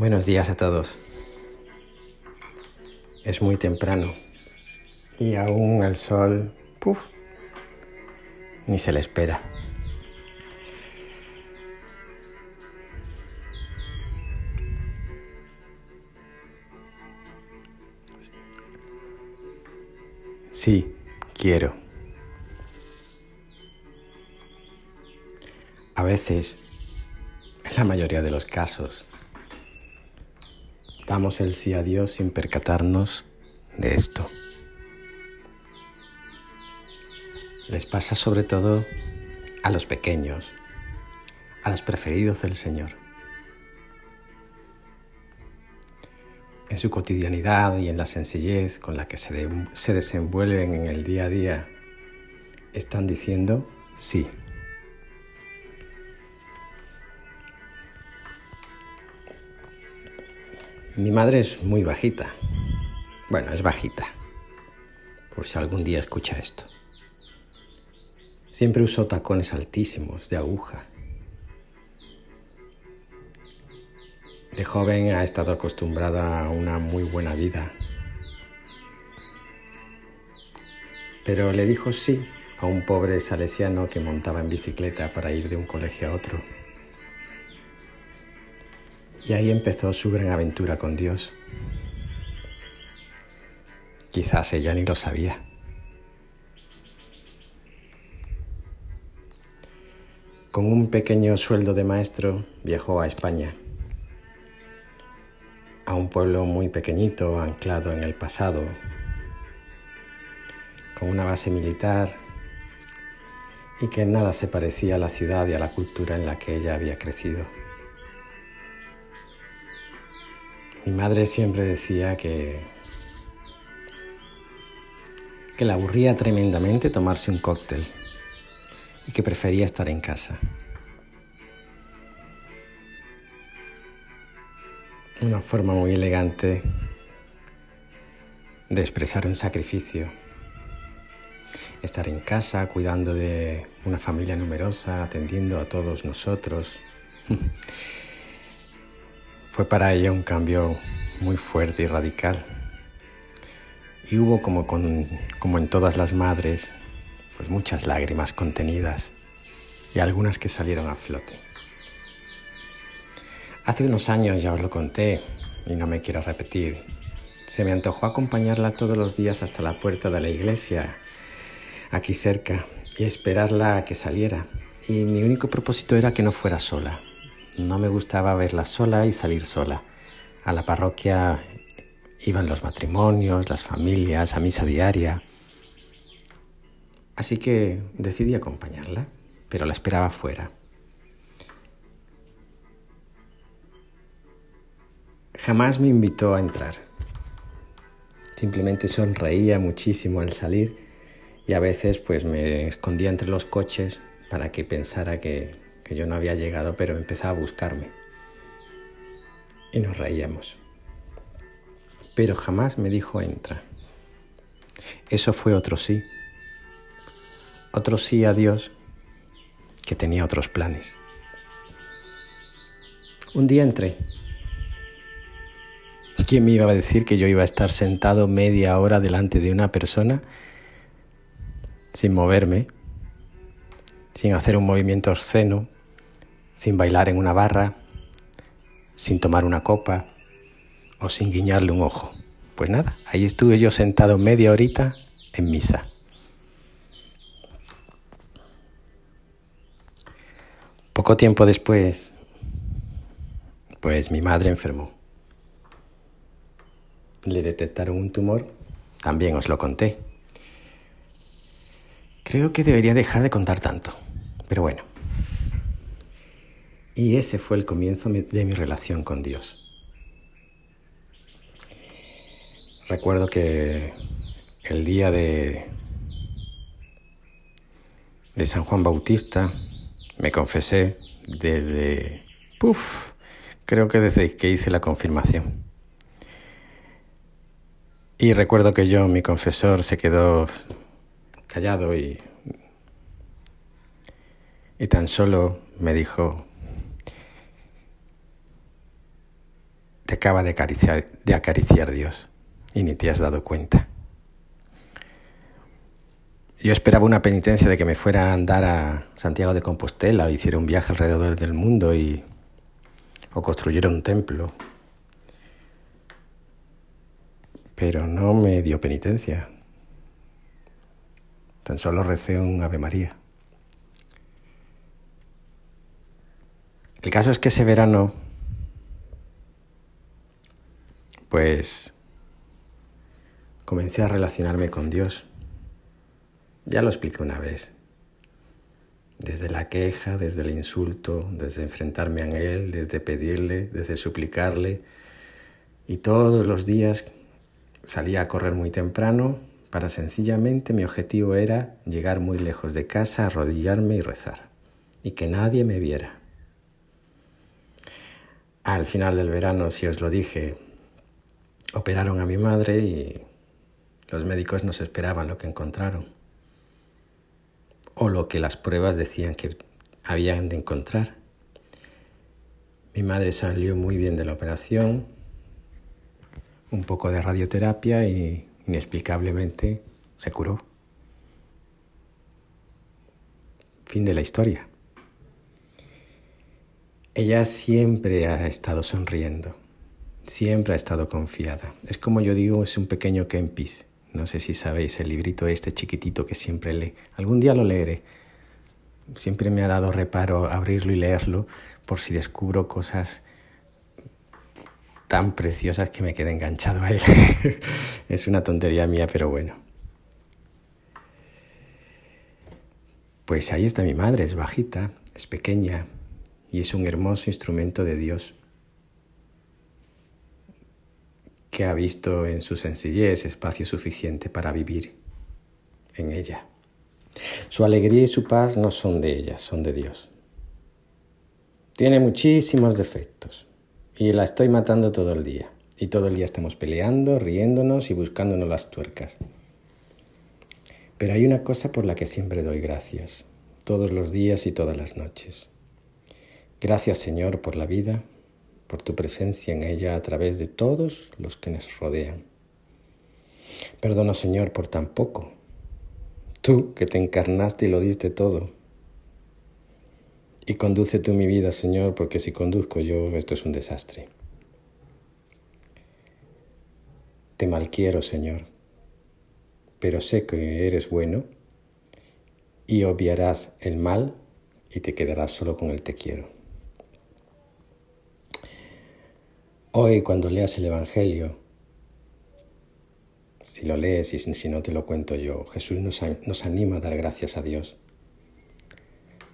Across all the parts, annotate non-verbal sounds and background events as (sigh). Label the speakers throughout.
Speaker 1: Buenos días a todos. Es muy temprano y aún el sol, puff, ni se le espera. Sí, quiero. A veces, en la mayoría de los casos, damos el sí a Dios sin percatarnos de esto. Les pasa sobre todo a los pequeños, a los preferidos del Señor. En su cotidianidad y en la sencillez con la que se, se desenvuelven en el día a día, están diciendo sí. Mi madre es muy bajita. Bueno, es bajita. Por si algún día escucha esto. Siempre usó tacones altísimos, de aguja. De joven ha estado acostumbrada a una muy buena vida. Pero le dijo sí a un pobre salesiano que montaba en bicicleta para ir de un colegio a otro. Y ahí empezó su gran aventura con Dios. Quizás ella ni lo sabía. Con un pequeño sueldo de maestro viajó a España, a un pueblo muy pequeñito, anclado en el pasado, con una base militar y que en nada se parecía a la ciudad y a la cultura en la que ella había crecido. Mi madre siempre decía que, que le aburría tremendamente tomarse un cóctel y que prefería estar en casa. Una forma muy elegante de expresar un sacrificio. Estar en casa cuidando de una familia numerosa, atendiendo a todos nosotros. (laughs) Fue para ella un cambio muy fuerte y radical. Y hubo como, como en todas las madres, pues muchas lágrimas contenidas y algunas que salieron a flote. Hace unos años ya os lo conté y no me quiero repetir. Se me antojó acompañarla todos los días hasta la puerta de la iglesia, aquí cerca, y esperarla a que saliera. Y mi único propósito era que no fuera sola, no me gustaba verla sola y salir sola. A la parroquia iban los matrimonios, las familias, a misa diaria. Así que decidí acompañarla, pero la esperaba fuera. Jamás me invitó a entrar. Simplemente sonreía muchísimo al salir y a veces pues me escondía entre los coches para que pensara que que yo no había llegado, pero empezaba a buscarme. Y nos reíamos. Pero jamás me dijo entra. Eso fue otro sí. Otro sí a Dios que tenía otros planes. Un día entré. ¿Quién me iba a decir que yo iba a estar sentado media hora delante de una persona sin moverme, sin hacer un movimiento obsceno, sin bailar en una barra, sin tomar una copa o sin guiñarle un ojo. Pues nada, ahí estuve yo sentado media horita en misa. Poco tiempo después, pues mi madre enfermó. Le detectaron un tumor, también os lo conté. Creo que debería dejar de contar tanto, pero bueno. Y ese fue el comienzo de mi relación con Dios. Recuerdo que el día de, de San Juan Bautista me confesé desde, puff, creo que desde que hice la confirmación. Y recuerdo que yo, mi confesor, se quedó callado y, y tan solo me dijo, te acaba de acariciar, de acariciar Dios y ni te has dado cuenta. Yo esperaba una penitencia de que me fuera a andar a Santiago de Compostela o hiciera un viaje alrededor del mundo y o construyera un templo. Pero no me dio penitencia. Tan solo recé un Ave María. El caso es que ese verano, pues, comencé a relacionarme con Dios. Ya lo expliqué una vez. Desde la queja, desde el insulto, desde enfrentarme a Él, desde pedirle, desde suplicarle. Y todos los días salía a correr muy temprano para sencillamente mi objetivo era llegar muy lejos de casa, arrodillarme y rezar. Y que nadie me viera. Al final del verano, si os lo dije, operaron a mi madre y los médicos nos esperaban lo que encontraron o lo que las pruebas decían que habían de encontrar. Mi madre salió muy bien de la operación, un poco de radioterapia y inexplicablemente se curó. Fin de la historia. Ella siempre ha estado sonriendo, siempre ha estado confiada. Es como yo digo, es un pequeño Kempis. No sé si sabéis el librito este chiquitito que siempre lee. Algún día lo leeré. Siempre me ha dado reparo abrirlo y leerlo por si descubro cosas tan preciosas que me quede enganchado a él. (laughs) es una tontería mía, pero bueno. Pues ahí está mi madre, es bajita, es pequeña y es un hermoso instrumento de Dios que ha visto en su sencillez espacio suficiente para vivir en ella. Su alegría y su paz no son de ella, son de Dios. Tiene muchísimos defectos y la estoy matando todo el día. Y todo el día estamos peleando, riéndonos y buscándonos las tuercas. Pero hay una cosa por la que siempre doy gracias, todos los días y todas las noches. Gracias Señor por la vida, por tu presencia en ella a través de todos los que nos rodean. Perdona, Señor, por tan poco. Tú que te encarnaste y lo diste todo. Y conduce tú mi vida, Señor, porque si conduzco yo, esto es un desastre. Te malquiero, Señor, pero sé que eres bueno y obviarás el mal y te quedarás solo con el te quiero. Hoy cuando leas el Evangelio, si lo lees y si no te lo cuento yo, Jesús nos, anima a dar gracias a Dios,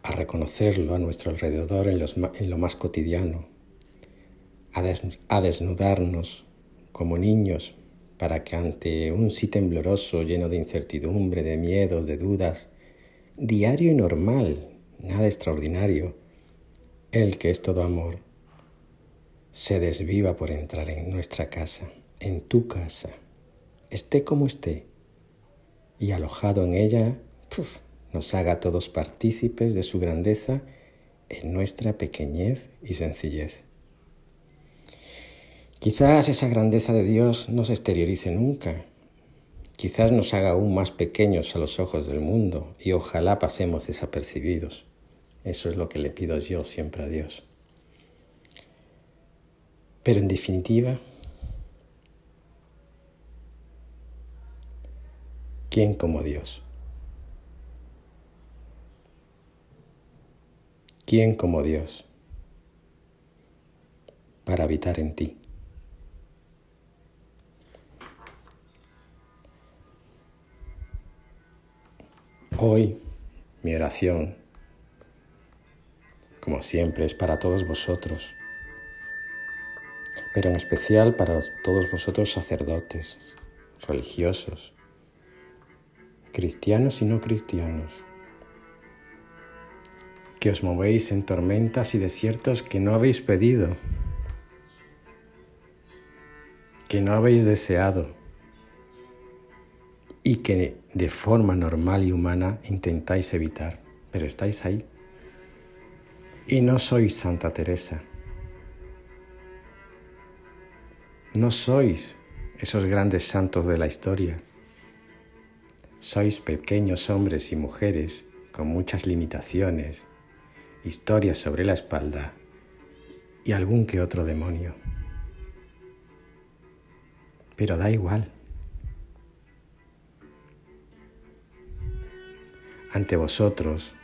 Speaker 1: a reconocerlo a nuestro alrededor en, lo más cotidiano, a, desnudarnos como niños para que ante un sí tembloroso lleno de incertidumbre, de miedos, de dudas, diario y normal, nada extraordinario, Él que es todo amor, se desviva por entrar en nuestra casa, en tu casa, esté como esté, y alojado en ella, nos haga todos partícipes de su grandeza en nuestra pequeñez y sencillez. Quizás esa grandeza de Dios no se exteriorice nunca, quizás nos haga aún más pequeños a los ojos del mundo y ojalá pasemos desapercibidos. Eso es lo que le pido yo siempre a Dios. Pero en definitiva, ¿quién como Dios? ¿Quién como Dios para habitar en ti? Hoy mi oración, como siempre, es para todos vosotros pero en especial para todos vosotros sacerdotes, religiosos, cristianos y no cristianos, que os movéis en tormentas y desiertos que no habéis pedido, que no habéis deseado y que de forma normal y humana intentáis evitar, pero estáis ahí. Y no sois Santa Teresa No sois esos grandes santos de la historia. Sois pequeños hombres y mujeres con muchas limitaciones, historias sobre la espalda y algún que otro demonio. Pero da igual. Ante vosotros,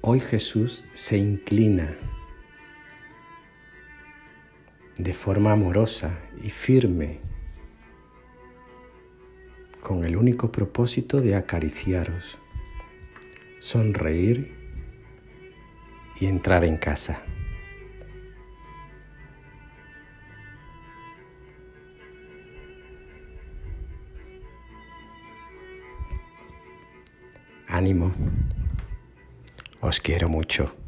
Speaker 1: hoy Jesús se inclina de forma amorosa y firme, con el único propósito de acariciaros, sonreír y entrar en casa. Ánimo, os quiero mucho.